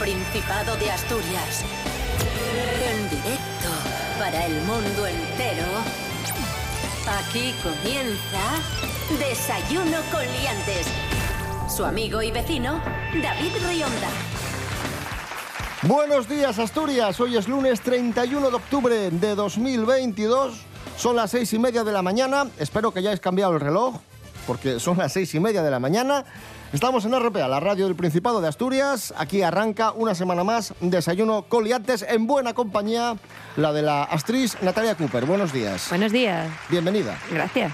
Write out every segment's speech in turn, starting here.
Principado de Asturias. En directo para el mundo entero. Aquí comienza Desayuno con Liantes. Su amigo y vecino, David Rionda. Buenos días Asturias, hoy es lunes 31 de octubre de 2022, son las seis y media de la mañana, espero que hayáis cambiado el reloj, porque son las seis y media de la mañana. Estamos en RPA, la radio del Principado de Asturias, aquí arranca una semana más Desayuno Coliantes en buena compañía, la de la actriz Natalia Cooper. Buenos días. Buenos días. Bienvenida. Gracias.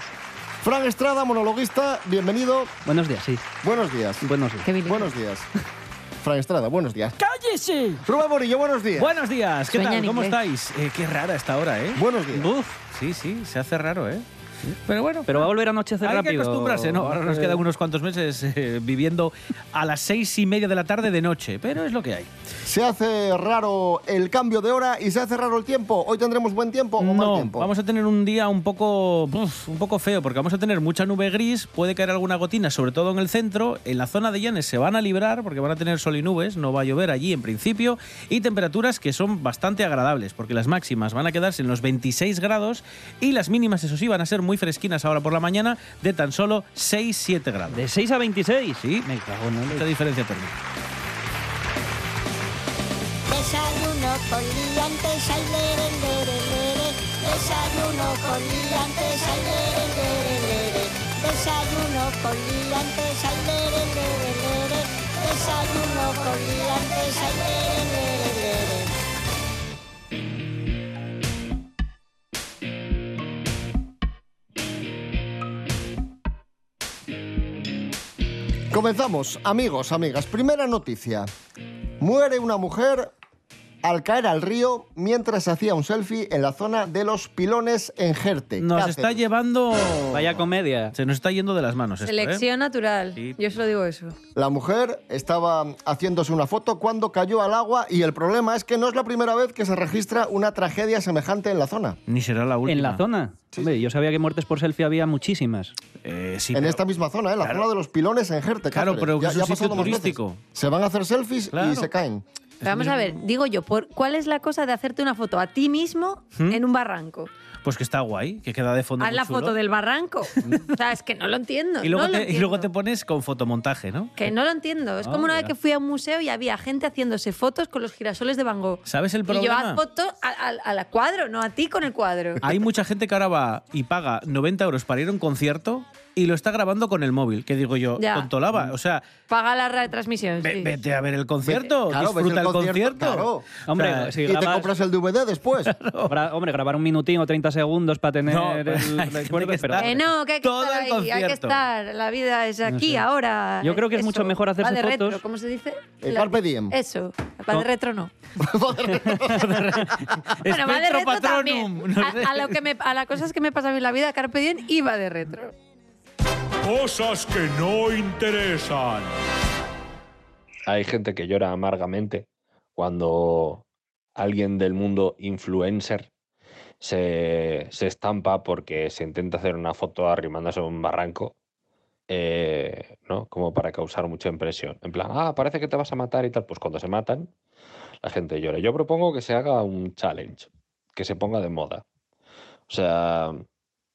Fran Estrada, monologuista, bienvenido. Buenos días, sí. Buenos días. Buenos días. Qué. Buenos días. Fran Estrada, buenos días. ¡Cállese! Rubén Morillo, buenos días. Buenos días, ¿qué Sueña tal? ¿Cómo inglés. estáis? Eh, qué rara esta hora, ¿eh? Buenos días. Uf, sí, sí, se hace raro, ¿eh? Pero bueno. Pero va a volver a anochecer hay rápido. que acostumbrarse, ¿no? Ahora nos quedan unos cuantos meses eh, viviendo a las seis y media de la tarde de noche, pero es lo que hay. Se hace raro el cambio de hora y se hace raro el tiempo. Hoy tendremos buen tiempo o mal No, tiempo. vamos a tener un día un poco, uf, un poco feo, porque vamos a tener mucha nube gris, puede caer alguna gotina, sobre todo en el centro. En la zona de Llanes se van a librar, porque van a tener sol y nubes, no va a llover allí en principio, y temperaturas que son bastante agradables, porque las máximas van a quedarse en los 26 grados y las mínimas, eso sí, van a ser muy fresquinas ahora por la mañana, de tan solo 6-7 grados. De 6 a 26. Sí, Me cago en diferencia térmica. Desayuno con liantes, ay, lere, lere, lere. Desayuno con liantes, ay, lere, lere, lere. Desayuno con liantes, ay, lere, lere, lere. Desayuno con liantes, ay, lere, lere, lere. Comenzamos, amigos, amigas. Primera noticia. Muere una mujer al caer al río mientras hacía un selfie en la zona de los pilones en Jerte. Nos Cáceres. está llevando... Vaya comedia. Se nos está yendo de las manos esto, ¿eh? Selección natural. Sí. Yo solo digo eso. La mujer estaba haciéndose una foto cuando cayó al agua y el problema es que no es la primera vez que se registra una tragedia semejante en la zona. Ni será la última. En la zona. Hombre, yo sabía que muertes por selfie había muchísimas. Eh, sí, en pero- esta misma zona, ¿eh? la Claro. zona de los pilones en Jerte. Claro, pero que Ya- es ya un pasado sitio turístico. Se van a hacer selfies Claro. y se caen. Pero vamos a ver, digo yo, por, ¿cuál es la cosa de hacerte una foto a ti mismo ¿Mm? en un barranco? Pues que está guay, que queda de fondo. Haz muy la chulo. foto del barranco. o sea, es que no lo entiendo. Y luego, no te, y entiendo. luego te pones con fotomontaje, ¿no? Que no lo entiendo. Es Ah, como una vez que fui a un museo y había gente haciéndose fotos con los girasoles de Van Gogh. ¿Sabes el Y yo problema? haz fotos al a, la cuadro, no a ti con el cuadro. Hay mucha gente que ahora va y paga 90 euros para ir a un concierto y lo está grabando con el móvil. Que digo yo, Ya. tontolaba. O sea, Paga la retransmisión. ve- sí. vete a ver el concierto, claro, disfruta el el concierto, concierto. claro. Hombre, O sea, si y te grabas- compras el DVD después. Gra- hombre, grabar un minutín o 30 segundos para tener No, el recuerdo, que pero... Eh, no, que hay que Todo estar ahí, hay que estar. La vida es aquí, ahora. Yo creo que es mucho mejor hacerse de retro, fotos. ¿Cómo se dice? El La- carpe diem. Eso, va de No. retro no. bueno, va de retro también. Patronum, no sé. A, a lo que me, a las cosas que me pasan en la vida, carpe diem iba de retro. Cosas que no interesan. Hay gente que llora amargamente cuando alguien del mundo influencer se, se estampa porque se intenta hacer una foto arrimándose a un barranco, eh, ¿no? Como para causar mucha impresión. En plan, ah, parece que te vas a matar y tal. Pues cuando se matan, la gente llora. Yo propongo que se haga un challenge, que se ponga de moda. O sea,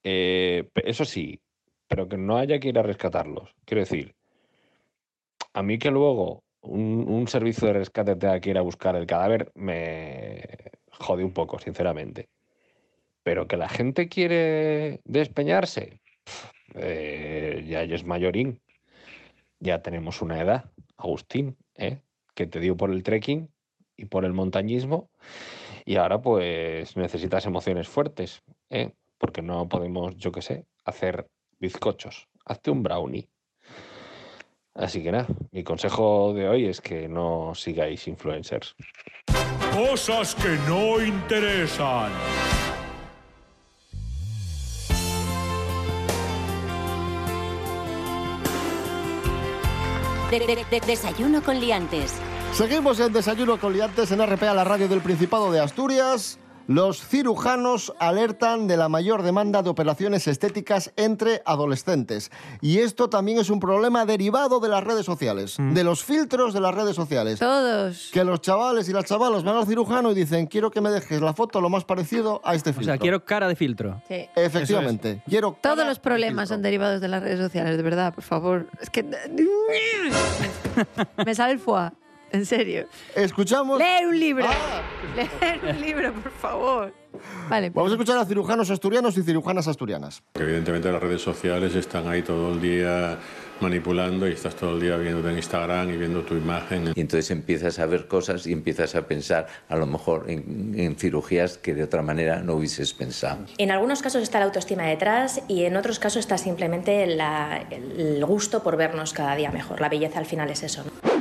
eh, eso sí, pero que no haya que ir a rescatarlos. Quiero decir, a mí que luego un, servicio de rescate tenga que ir a buscar el cadáver me jode un poco, sinceramente. Pero que la gente quiere despeñarse, eh, ya es mayorín. Ya tenemos una edad, Agustín, ¿eh? que te dio por el trekking y por el montañismo. Y ahora pues necesitas emociones fuertes, ¿eh? porque no podemos, yo qué sé, hacer bizcochos. Hazte un brownie. Así que nada, mi consejo de hoy es que no sigáis influencers. Cosas que no interesan. De- de- de- desayuno con liantes. Seguimos en Desayuno con Liantes en RPA, la radio del Principado de Asturias. Los cirujanos alertan de la mayor demanda de operaciones estéticas entre adolescentes. Y esto también es un problema derivado de las redes sociales, de los filtros de las redes sociales. Todos. Que los chavales y las chavalas van al cirujano y dicen, quiero que me dejes la foto lo más parecido a este O filtro. sea, quiero cara de filtro. Sí. Efectivamente. Quiero Todos cara los de problemas son derivados de las redes sociales, de verdad, por favor. Es que. Me sale el foie, en serio. Escuchamos... Leer un libro. Ah. Leer un libro, por favor. Vale. Vamos a escuchar a cirujanos asturianos y cirujanas asturianas. Que evidentemente las redes sociales están ahí todo el día manipulando y estás todo el día viéndote en Instagram y viendo tu imagen. Y entonces empiezas a ver cosas y empiezas a pensar a lo mejor en, en cirugías que de otra manera no hubieses pensado. En algunos casos está la autoestima detrás y en otros casos está simplemente la- el gusto por vernos cada día mejor. La belleza al final es eso. ¿no?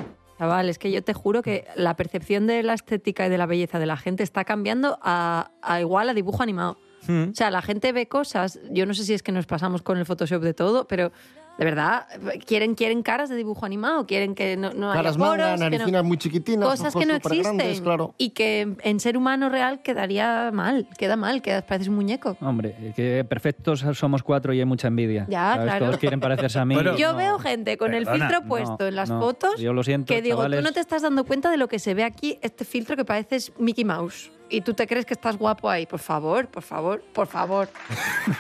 Chaval, es que yo te juro que la percepción de la estética y de la belleza de la gente está cambiando a, a igual a dibujo animado. O sea, la gente ve cosas, yo no sé si es que nos pasamos con el Photoshop de todo, pero de verdad, quieren, quieren caras de dibujo animado, quieren que no, no haya Caras poros, manga, que no- naricinas muy chiquitinas, cosas que no existen claro. y que en ser humano real quedaría mal, queda mal, queda, pareces un muñeco. Hombre, que perfectos somos cuatro y hay mucha envidia. Ya, ¿Sabes? claro. Todos quieren parecerse a mí. Yo No. veo gente con el filtro no, puesto en las no. fotos Yo lo siento, que digo, chavales. tú no te estás dando cuenta de lo que se ve aquí, este filtro que pareces Mickey Mouse. Y tú te crees que estás guapo ahí. Por favor, por favor, por favor.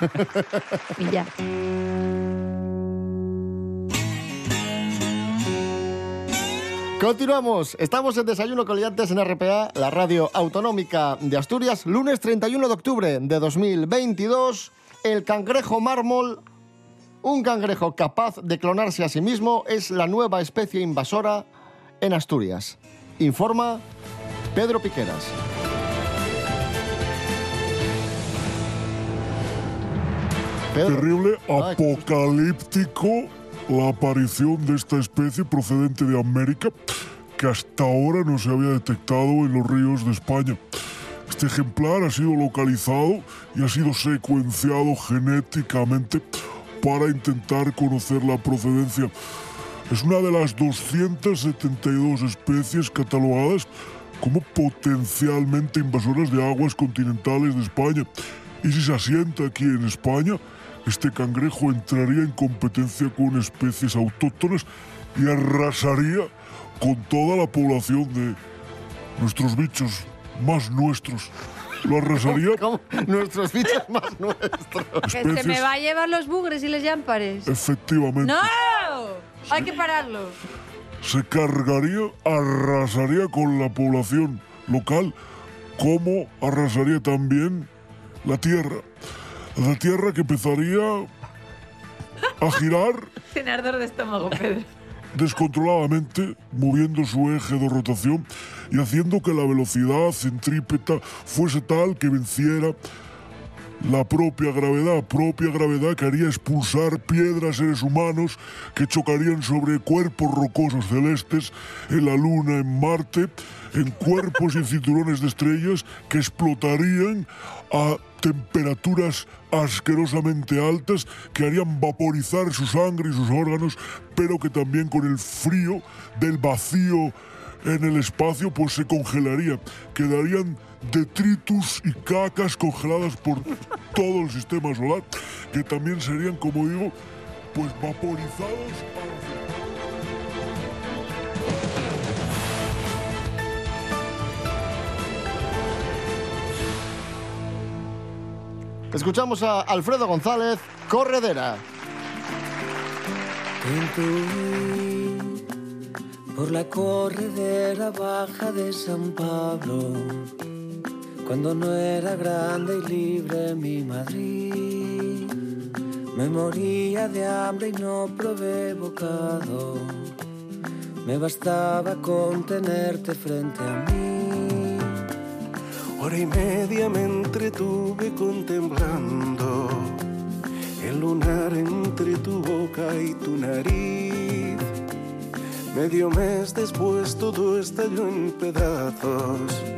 y ya. Continuamos. Estamos en Desayuno con Liantes en RPA, la radio autonómica de Asturias. Lunes 31 de octubre de 2022. El cangrejo mármol, un cangrejo capaz de clonarse a sí mismo, es la nueva especie invasora en Asturias. Informa Pedro Piqueras. Pedro. Terrible, Ay, apocalíptico la aparición de esta especie procedente de América que hasta ahora no se había detectado en los ríos de España. Este ejemplar ha sido localizado y ha sido secuenciado genéticamente para intentar conocer la procedencia. Es una de las 272 especies catalogadas como potencialmente invasoras de aguas continentales de España. Y si se asienta aquí en España, este cangrejo entraría en competencia con especies autóctonas y arrasaría con toda la población de nuestros bichos más nuestros. Lo arrasaría ¿Cómo? Nuestros bichos más nuestros. Que se me va a llevar los bugres y les llámpares. efectivamente. ¡No! Hay que pararlo. se cargaría, arrasaría con la población local, como arrasaría también la tierra. La tierra que empezaría a girar Tiene ardor de estómago, Pedro. descontroladamente, moviendo su eje de rotación y haciendo que la velocidad centrípeta fuese tal que venciera la propia gravedad, propia gravedad que haría expulsar piedras seres humanos que chocarían sobre cuerpos rocosos celestes en la Luna, en Marte, en cuerpos y cinturones de estrellas que explotarían a temperaturas asquerosamente altas que harían vaporizar su sangre y sus órganos, pero que también con el frío del vacío en el espacio pues se congelaría. Quedarían detritus y cacas congeladas por todo el sistema solar, que también serían, como digo, pues vaporizados. Escuchamos a Alfredo González, Corredera. Intuí por la corredera baja de San Pablo, cuando no era grande y libre mi Madrid. Me moría de hambre y no probé bocado. Me bastaba con tenerte frente a mí. Hora y media me entretuve contemplando el lunar entre tu boca y tu nariz. Medio mes después todo estalló en pedazos.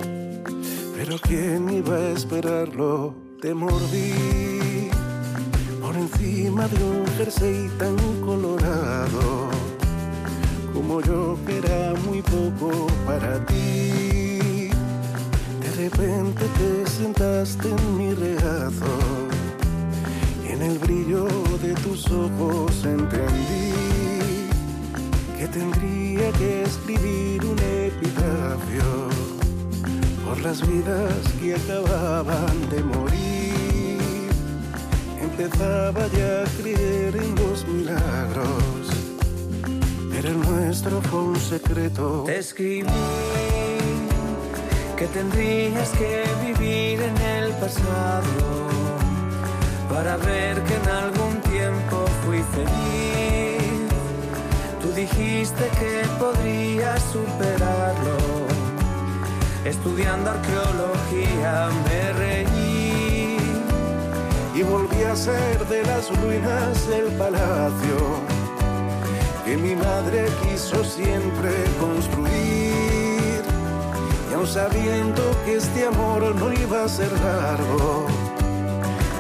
Pero quién iba a esperarlo, te mordí por encima de un jersey tan colorado. Como yo que era muy poco para ti. De repente te sentaste en mi regazo y en el brillo de tus ojos entendí que tendría que escribir un epitafio por las vidas que acababan de morir. Empezaba ya a creer en los milagros, pero el nuestro fue un secreto. Te escribí que tendrías que vivir en el pasado para ver que en algún tiempo fui feliz. Tú dijiste que podrías superarlo. Estudiando arqueología me reí. y volví a ser de las ruinas del palacio que mi madre quiso siempre construir. Y aun sabiendo que este amor no iba a ser largo,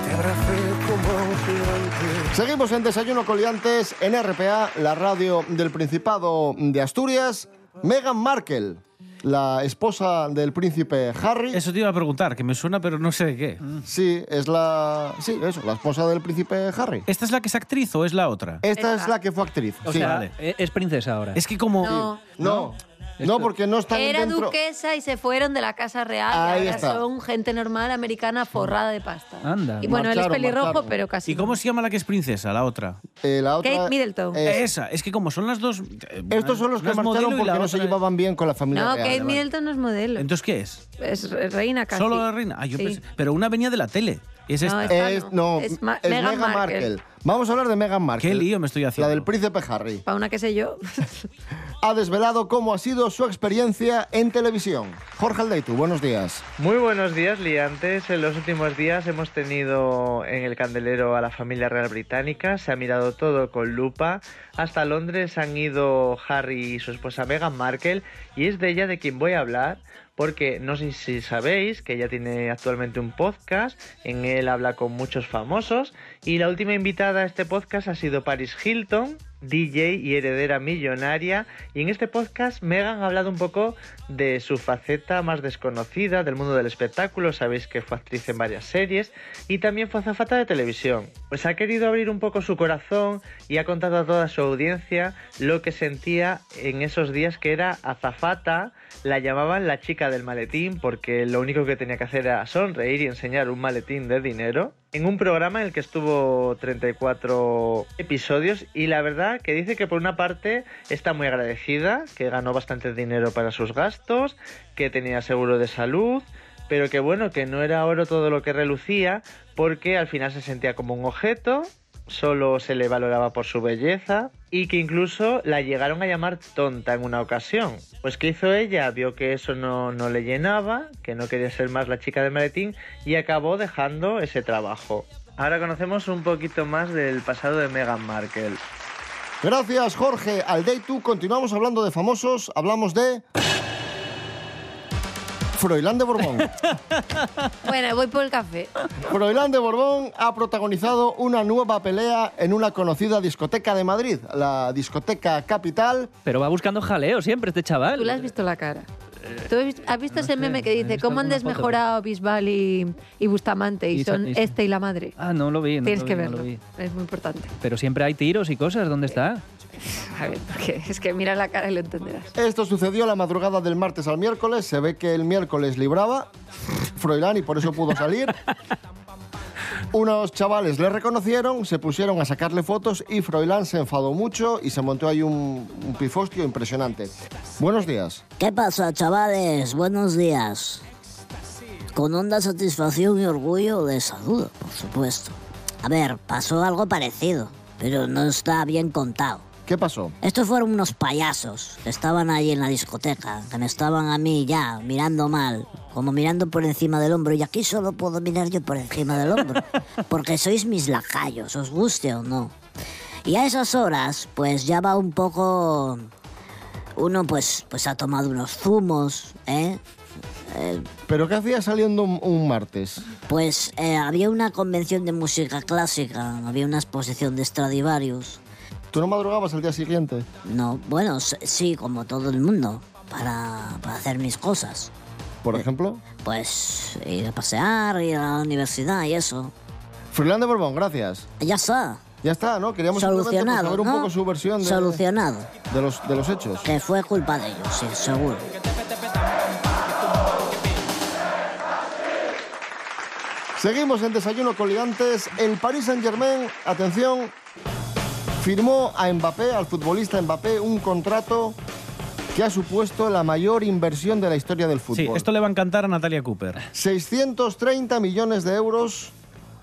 te abracé como un gigante. Seguimos en Desayuno Coliantes en RPA, la radio del Principado de Asturias. Meghan Markle, la esposa del príncipe Harry. Eso te iba a preguntar, que me suena, pero no sé de qué. Sí, es la. Sí, eso, la esposa del príncipe Harry. ¿Esta es la que es actriz o es la otra? Esta es la que fue actriz. O sí. sea, e- es princesa ahora. Es que como... No. No, no, porque no están Era dentro. duquesa y se fueron de la casa real Ahí y ahora está. son gente normal americana forrada de pasta. Anda. Y bueno, él es pelirrojo, marcharon. pero casi. ¿Y cómo se llama la que es princesa, la otra? Eh, la otra Kate Middleton. es- Esa, es que como son las dos... eh, Estos son los que marcharon porque no se es- llevaban bien con la familia No, real. Kate Vale. Middleton no es modelo. Entonces, ¿qué es? Es reina casi. Solo la reina. Ah, yo Sí. pensé- Pero una venía de la tele. Es No, esta. Es, no, Es es, Ma- Meghan, Meghan Markle. Markle. Vamos a hablar de Meghan Markle. Qué lío me estoy haciendo. La del príncipe Harry. Para una que sé yo. Ha desvelado cómo ha sido su experiencia en televisión. Jorge Aldeitu, buenos días. Muy buenos días, liantes. En los últimos días hemos tenido en el candelero a la familia real británica. Se ha mirado todo con lupa. Hasta Londres han ido Harry y su esposa Meghan Markle. Y es de ella de quien voy a hablar. Porque no sé si sabéis que ella tiene actualmente un podcast. En él habla con muchos famosos. Y la última invitada a este podcast ha sido Paris Hilton. DJ y heredera millonaria. Y en este podcast Megan ha hablado un poco de su faceta más desconocida del mundo del espectáculo. Sabéis que fue actriz en varias series y también fue azafata de televisión. Pues ha querido abrir un poco su corazón y ha contado a toda su audiencia lo que sentía en esos días que era azafata. La llamaban la chica del maletín porque lo único que tenía que hacer era sonreír y enseñar un maletín de dinero. En un programa en el que estuvo 34 episodios y la verdad que dice que por una parte está muy agradecida, que ganó bastante dinero para sus gastos, que tenía seguro de salud, pero que bueno, que no era oro todo lo que relucía porque al final se sentía como un objeto, solo se le valoraba por su belleza y que incluso la llegaron a llamar tonta en una ocasión. Pues ¿qué hizo ella? Vio que eso no, no le llenaba, que no quería ser más la chica del maletín y acabó dejando ese trabajo. Ahora conocemos un poquito más del pasado de Meghan Markle. Gracias, Jorge Aldeitu. Continuamos hablando de famosos. Hablamos de. Froilán de Borbón. bueno, voy por el café. Froilán de Borbón ha protagonizado una nueva pelea en una conocida discoteca de Madrid, la discoteca Capital. Pero va buscando jaleo siempre este chaval. Tú le has visto la cara. ¿Tú has visto- ese sé, meme que dice cómo han alguna foto. desmejorado Bisbal y, y Bustamante y, Y son y- este y la madre? Ah, no lo vi. no Tienes lo que vi, no lo verlo. vi. Es muy importante. Pero siempre hay tiros y cosas. ¿Dónde está? A ver, porque es que mira la cara y lo entenderás. Esto sucedió la madrugada del martes al miércoles. Se ve que el miércoles libraba Froilán y por eso pudo salir. Unos chavales le reconocieron, se pusieron a sacarle fotos y Froilán se enfadó mucho y se montó ahí un, pifostio impresionante. Buenos días. ¿Qué pasa, chavales? Buenos días. Con honda satisfacción y orgullo les saludo, por supuesto. A ver, pasó algo parecido, pero no está bien contado. ¿Qué pasó? Estos fueron unos payasos que estaban ahí en la discoteca, que me estaban a mí ya mirando mal, como mirando por encima del hombro, y aquí solo puedo mirar yo por encima del hombro, porque sois mis lacayos, os guste o no. Y a esas horas, pues ya va un poco... Uno pues, pues ha tomado unos zumos, ¿eh? Eh, ¿Pero qué hacía saliendo un, un martes? pues eh, había una convención de música clásica, había una exposición de Stradivarius. ¿Tú no madrugabas al día siguiente? No, bueno, sí, como todo el mundo, para, para hacer mis cosas. por ejemplo? Pues ir a pasear, ir a la universidad y eso. De Borbón, gracias. Ya está. Ya está, ¿no? Queríamos simplemente, pues, Solucionado. saber un ¿no? poco su versión de, Solucionado. de los, de los hechos. Que fue culpa de ellos, sí, seguro. Seguimos en Desayuno con Liantes. El Paris Saint-Germain, atención, firmó a Mbappé, al futbolista Mbappé, un contrato que ha supuesto la mayor inversión de la historia del fútbol. Sí, esto le va a encantar a Natalia Cooper. 630 millones de euros.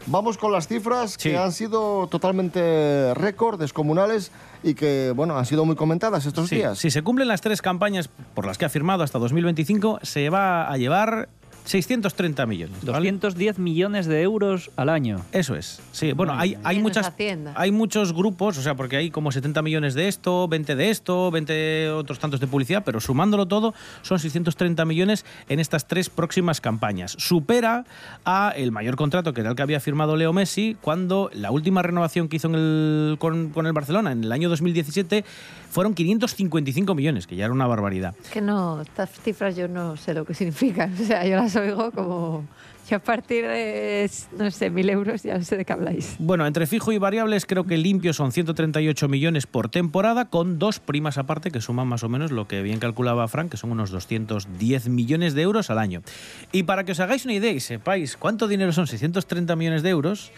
Vamos con las cifras que han sido totalmente récord, descomunales y que, bueno, han sido muy comentadas estos Sí, días. Si se cumplen las tres campañas por las que ha firmado hasta 2025, se va a llevar 630 millones. ¿vale? 210 millones de euros al año. Eso es. Sí, bueno, hay, hay muchas hay muchos grupos, o sea, porque hay como 70 millones de esto, 20 de esto, 20 otros tantos de publicidad, pero sumándolo todo son 630 millones en estas tres próximas campañas. Supera a el mayor contrato que era el que había firmado Leo Messi cuando la última renovación que hizo en el- con, con el Barcelona en el año 2017 fueron 555 millones, que ya era una barbaridad. Que no, estas cifras yo no sé lo que significan. O sea, yo las oigo como. Yo a partir de, no sé, mil euros ya no sé de qué habláis. Bueno, entre fijo y variables creo que limpio son 138 millones por temporada, con dos primas aparte que suman más o menos lo que bien calculaba Frank, que son unos 210 millones de euros al año. Y para que os hagáis una idea y sepáis cuánto dinero son 630 millones de euros,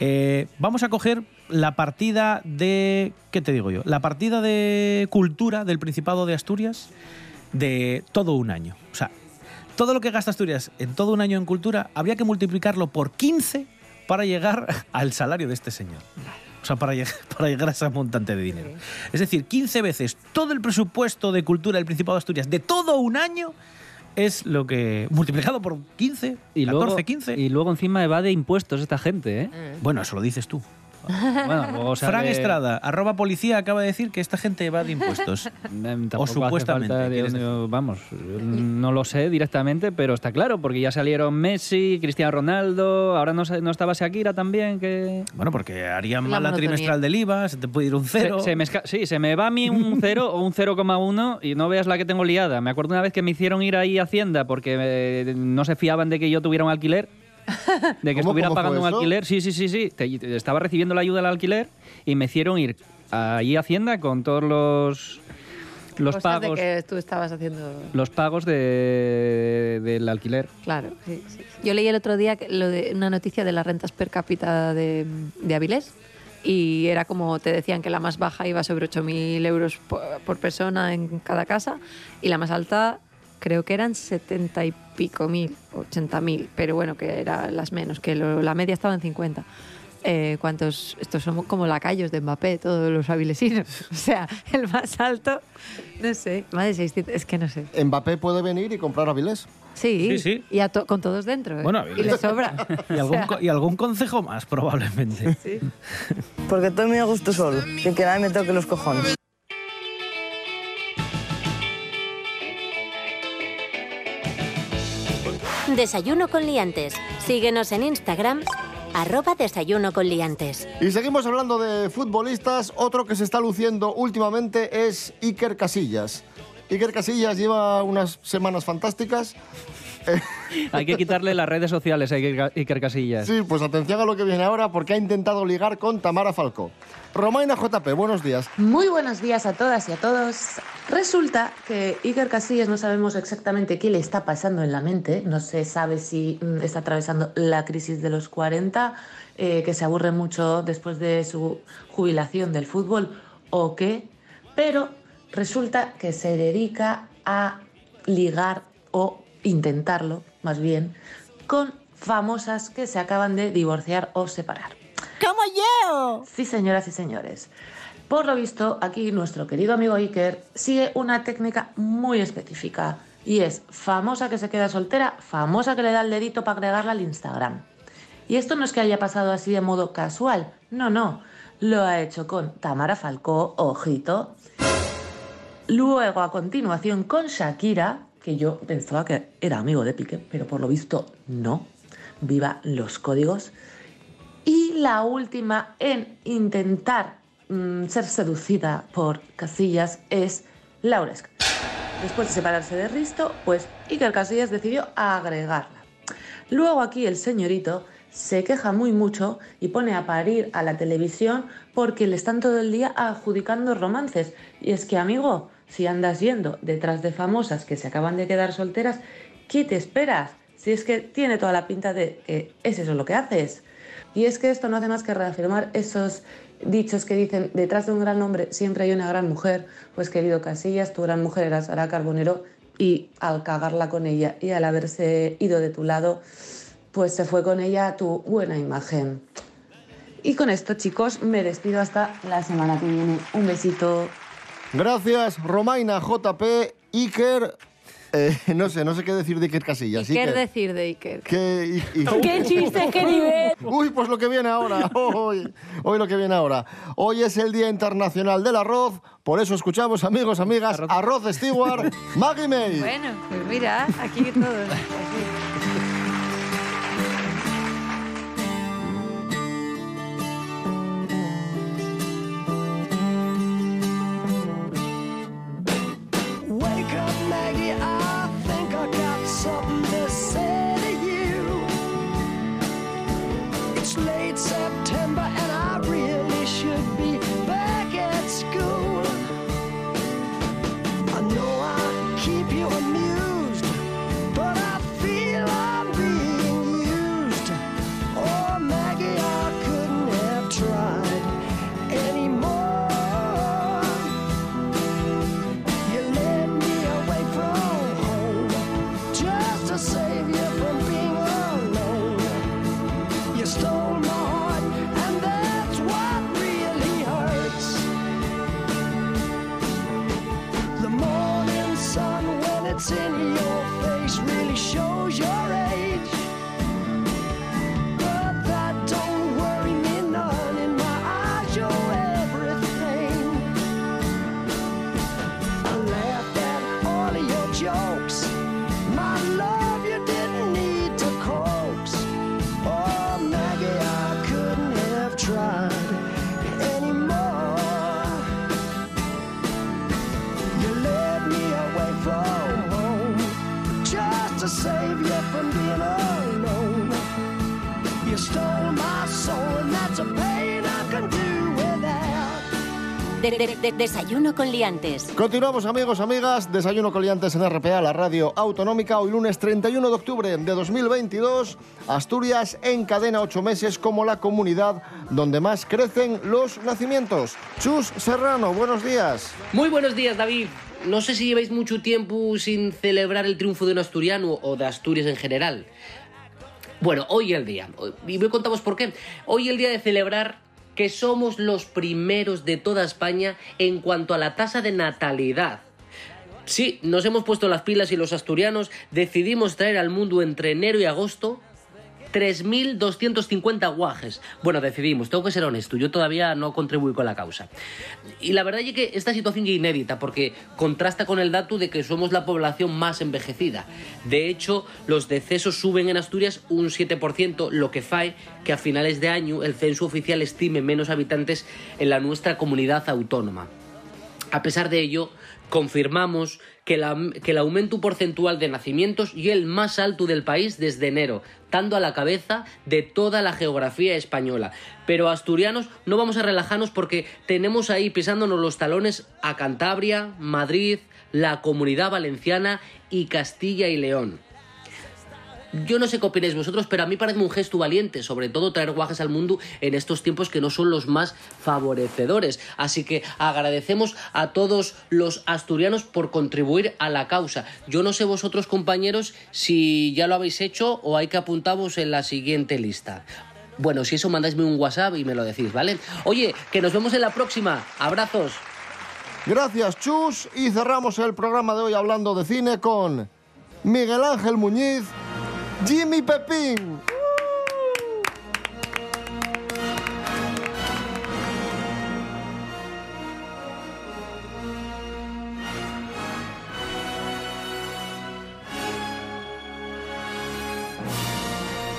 eh, vamos a coger la partida de... ¿Qué te digo yo? La partida de cultura del Principado de Asturias de todo un año. Todo lo que gasta Asturias en todo un año en cultura, habría que multiplicarlo por 15 para llegar al salario de este señor. O sea, para llegar, para llegar a ese montante de dinero. Es decir, 15 veces todo el presupuesto de cultura del Principado de Asturias de todo un año es lo que. multiplicado por 15, Y 14, luego, 15. Y luego encima evade impuestos esta gente, ¿eh? Bueno, eso lo dices tú. Bueno, luego sale- Fran Estrada, arroba policía, acaba de decir que esta gente va de impuestos. O supuestamente. vamos, no lo sé directamente, pero está claro, porque ya salieron Messi, Cristiano Ronaldo, ahora no, no estaba Shakira también, que... Bueno, porque harían La mal la monotonía. trimestral del IVA, se te puede ir un cero. Se, se me esca- sí, se me va a mí un 0 o un 0,1 y no veas la que tengo liada. Me acuerdo una vez que me hicieron ir ahí a Hacienda porque eh, no se fiaban de que yo tuviera un alquiler. De que ¿Cómo- estuviera pagando un alquiler. Sí, sí, sí, sí. Te- te- estaba recibiendo la ayuda del alquiler y me hicieron ir allí a Hacienda con todos los, los Cosas pagos. de que tú estabas haciendo. Los pagos de, del alquiler. Claro, sí, sí. Yo leí el otro día que- lo de una noticia de las rentas per cápita de, de Avilés y era como te decían que la más baja iba sobre 8.000 euros por, por persona en cada casa y la más alta creo que eran 70 y pico mil, 80 mil, pero bueno, que eran las menos, que lo- la media estaba en 50. Eh, ¿Cuántos? Estos son como lacayos de Mbappé, todos los avilesinos. O sea, el más alto, no sé, más de 600, es que no sé. Mbappé puede venir y comprar Avilés. Sí, Sí, sí. y a to- con todos dentro. ¿eh? Bueno, y le sobra. Y algún, co- y algún concejo más, probablemente. Porque estoy muy a gusto solo, y que nadie me toque los cojones. Desayuno con liantes. Síguenos en Instagram, arroba desayuno con liantes. Y seguimos hablando de futbolistas. Otro que se está luciendo últimamente es Iker Casillas. Iker Casillas lleva unas semanas fantásticas. Hay que quitarle las redes sociales a Iker Casillas. Sí, pues atención a lo que viene ahora porque ha intentado ligar con Tamara Falcó. Romaina JP, buenos días. Muy buenos días a todas y a todos. Resulta que Iker Casillas no sabemos exactamente qué le está pasando en la mente. No se sabe si mm, está atravesando la crisis de los 40, eh, que se aburre mucho después de su jubilación del fútbol o qué. Pero resulta que se dedica a ligar o intentarlo, más bien, con famosas que se acaban de divorciar o separar. ¡Como yo! Sí, señoras y señores. Por lo visto, aquí nuestro querido amigo Iker sigue una técnica muy específica y es famosa que se queda soltera, famosa que le da el dedito para agregarla al Instagram. Y esto no es que haya pasado así de modo casual, no, no, lo ha hecho con Tamara Falcó, ojito. Luego, a continuación, con Shakira, que yo pensaba que era amigo de Piqué, pero por lo visto no. Viva los códigos. Y la última en intentar mm, ser seducida por Casillas es Lauresk. después de separarse de Risto, pues Iker Casillas decidió agregarla. Luego aquí el señorito se queja muy mucho y pone a parir a la televisión porque le están todo el día adjudicando romances. Y es que, amigo, si andas yendo detrás de famosas que se acaban de quedar solteras, ¿qué te esperas? Si es que tiene toda la pinta de que es eso lo que haces. Y es que esto no hace más que reafirmar esos dichos que dicen detrás de un gran hombre siempre hay una gran mujer. Pues querido Casillas, tu gran mujer era Sara Carbonero y al cagarla con ella y al haberse ido de tu lado, pues se fue con ella tu buena imagen. Y con esto, chicos, me despido hasta la semana que viene. Un besito. Gracias, Romaina JP, Iker. eh, no sé, no sé qué decir de Iker Casillas. ¿Qué Iker. decir de Iker? ¿Qué, y- y- ¡Qué chiste, qué nivel! Uy, pues lo que viene ahora. Hoy, hoy lo que viene ahora. Hoy es el Día Internacional del Arroz. Por eso escuchamos, amigos, amigas, Arroz Stewart, Maggie May. Bueno, pues mira, aquí todos. Wake De- de- de- desayuno con liantes. Continuamos, amigos, amigas. Desayuno coliantes en RPA, la radio autonómica. Hoy lunes 31 de octubre de 2022. Asturias encadena ocho meses como la comunidad donde más crecen los nacimientos. Chus Serrano, buenos días. Muy buenos días, David. No sé si lleváis mucho tiempo sin celebrar el triunfo de un asturiano o de Asturias en general. Bueno, hoy el día. Y me contamos por qué. Hoy el día de celebrar que somos los primeros de toda España en cuanto a la tasa de natalidad. Sí, nos hemos puesto las pilas y los asturianos decidimos traer al mundo entre enero y agosto 3.250 guajes. Bueno, decidimos, tengo que ser honesto, yo todavía no contribuí con la causa. Y la verdad es que esta situación es inédita porque contrasta con el dato de que somos la población más envejecida. De hecho, los decesos suben en Asturias un 7%, lo que fae que a finales de año el censo oficial estime menos habitantes en la nuestra comunidad autónoma. A pesar de ello, confirmamos que, que el aumento porcentual de nacimientos y el más alto del país desde enero, dando a la cabeza de toda la geografía española. Pero asturianos no vamos a relajarnos porque tenemos ahí pisándonos los talones a Cantabria, Madrid, la Comunidad Valenciana y Castilla y León. Yo no sé qué opináis vosotros, pero a mí parece un gesto valiente, sobre todo traer guajes al mundo en estos tiempos que no son los más favorecedores. Así que agradecemos a todos los asturianos por contribuir a la causa. Yo no sé vosotros, compañeros, si ya lo habéis hecho o hay que apuntaros en la siguiente lista. Bueno, si eso mandáisme un WhatsApp y me lo decís, ¿vale? Oye, que nos vemos en la próxima. Abrazos. Gracias, Chus. Y cerramos el programa de hoy hablando de cine con Miguel Ángel Muñiz, Jimmy Pepín.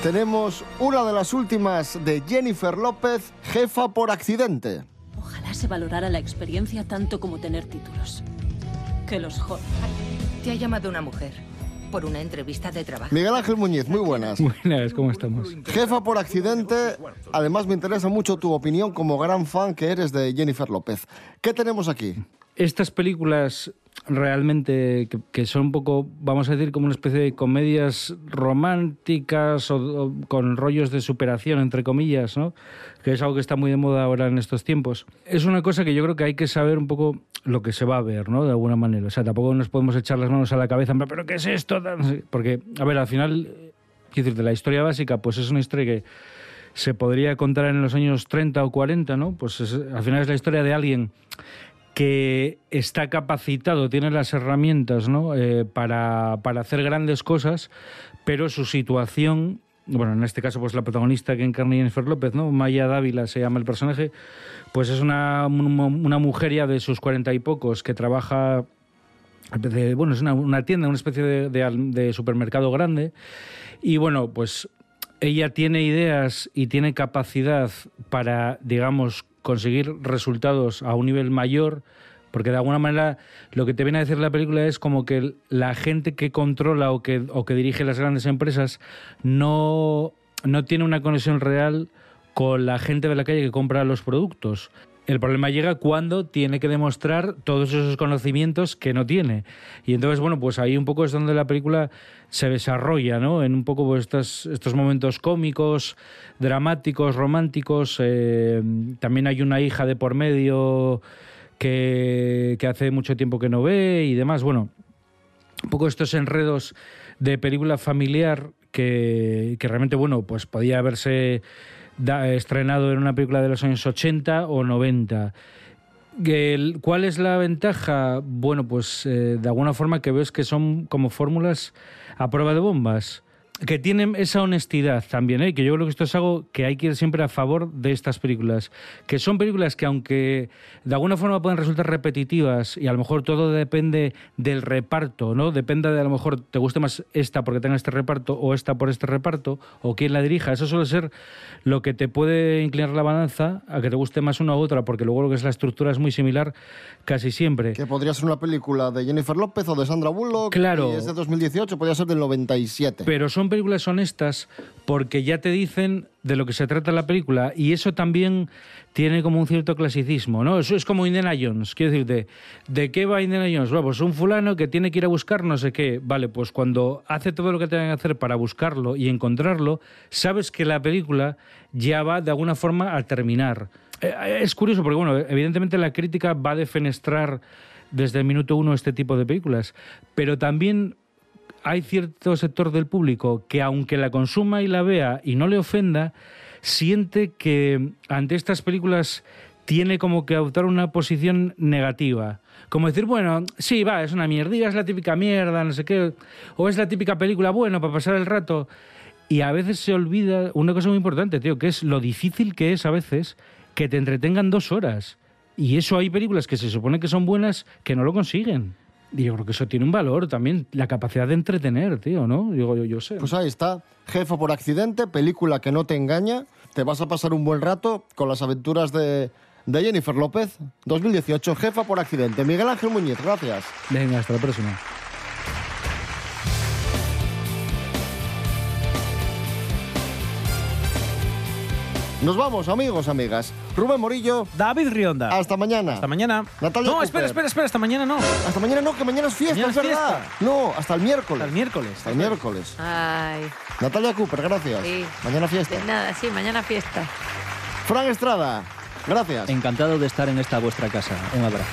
Tenemos una de las últimas de Jennifer López, jefa por accidente. Ojalá se valorara la experiencia tanto como tener títulos. que los jodan. Te ha llamado una mujer por una entrevista de trabajo. Miguel Ángel Muñiz, muy buenas. Buenas, ¿cómo estamos? Jefa por accidente, además me interesa mucho tu opinión como gran fan que eres de Jennifer López. ¿Qué tenemos aquí? Estas películas realmente que, son un poco, vamos a decir, como una especie de comedias románticas o, con rollos de superación, entre comillas, ¿no? que es algo que está muy de moda ahora en estos tiempos. Es una cosa que yo creo que hay que saber un poco lo que se va a ver, ¿no? De alguna manera. O sea, tampoco nos podemos echar las manos a la cabeza, pero ¿qué es esto? Porque, a ver, al final, quiero decir, de la historia básica, pues es una historia que se podría contar en los años 30 o 40, ¿no? Pues es- al final es la historia de alguien que está capacitado, tiene las herramientas ¿no? Eh, para, para hacer grandes cosas, pero su situación, bueno, en este caso pues la protagonista que encarna Jennifer López, ¿no? Maya Dávila se llama el personaje, pues es una, una mujer ya de sus cuarenta y pocos que trabaja de- bueno, es una, una tienda, una especie de, supermercado grande. Y bueno, pues ella tiene ideas y tiene capacidad para, digamos, conseguir resultados a un nivel mayor, porque de alguna manera lo que te viene a decir la película es como que la gente que controla o que, o que dirige las grandes empresas no, no tiene una conexión real con la gente de la calle que compra los productos. El problema llega cuando tiene que demostrar todos esos conocimientos que no tiene. Y entonces, bueno, pues ahí un poco es donde la película se desarrolla, ¿no? En un poco pues, estos, estos momentos cómicos, dramáticos, románticos. eh, también hay una hija de por medio que, que hace mucho tiempo que no ve y demás. Bueno, un poco estos enredos de película familiar que, que realmente, bueno, pues podía haberse estrenado en una película de los años 80 o 90. El- ¿Cuál es la ventaja? Bueno, pues eh, de alguna forma que ves que son como fórmulas a prueba de bombas, que tienen esa honestidad también, ¿eh? que yo creo que esto es algo que hay que ir siempre a favor de estas películas, que son películas que aunque de alguna forma pueden resultar repetitivas y a lo mejor todo depende del reparto, ¿no? Depende de a lo mejor te guste más esta porque tenga este reparto o esta por este reparto o quién la dirija, eso suele ser lo que te puede inclinar la balanza a que te guste más una u otra, porque luego lo que es la estructura es muy similar casi siempre. Que podría ser una película de Jennifer López o de Sandra Bullock. Claro. Y es de 2018, podría ser del 97. Pero son películas honestas porque ya te dicen de lo que se trata la película y eso también tiene como un cierto clasicismo, ¿no? Eso es como Indiana Jones, quiero decirte, ¿de qué va Indiana Jones? Bueno, pues un fulano que tiene que ir a buscar no sé qué, vale, pues cuando hace todo lo que tiene que hacer para buscarlo y encontrarlo, sabes que la película ya va de alguna forma a terminar. Eh, Es curioso porque, bueno, evidentemente la crítica va a defenestrar desde el minuto uno este tipo de películas, pero también hay cierto sector del público que aunque la consuma y la vea y no le ofenda, siente que ante estas películas tiene como que adoptar una posición negativa. Como decir, bueno, sí, va, es una mierdilla, es la típica mierda, no sé qué, o es la típica película, bueno, para pasar el rato. Y a veces se olvida una cosa muy importante, tío, que es lo difícil que es a veces que te entretengan dos horas. Y eso hay películas que se supone que son buenas que no lo consiguen. Y yo creo que eso tiene un valor también, la capacidad de entretener, tío, ¿no? Digo, yo, yo sé. Pues ahí está, Jefa por accidente, película que no te engaña. Te vas a pasar un buen rato con las aventuras de, de Jennifer López. 2018, Jefa por accidente. Miguel Ángel Muñiz, gracias. Venga, hasta la próxima. Nos vamos, amigos, amigas. Rubén Morillo. David Rionda. Hasta mañana. Hasta mañana. Natalia no, Cooper. espera, espera, espera, hasta mañana no. Hasta mañana no, que mañana es fiesta, Mañana es verdad. No, hasta el miércoles. Hasta el miércoles. Hasta el miércoles. Ay, Natalia Cooper, gracias. Sí. Mañana fiesta. de nada, sí, mañana fiesta. Fran Estrada, gracias. Encantado de estar en esta vuestra casa. Un abrazo.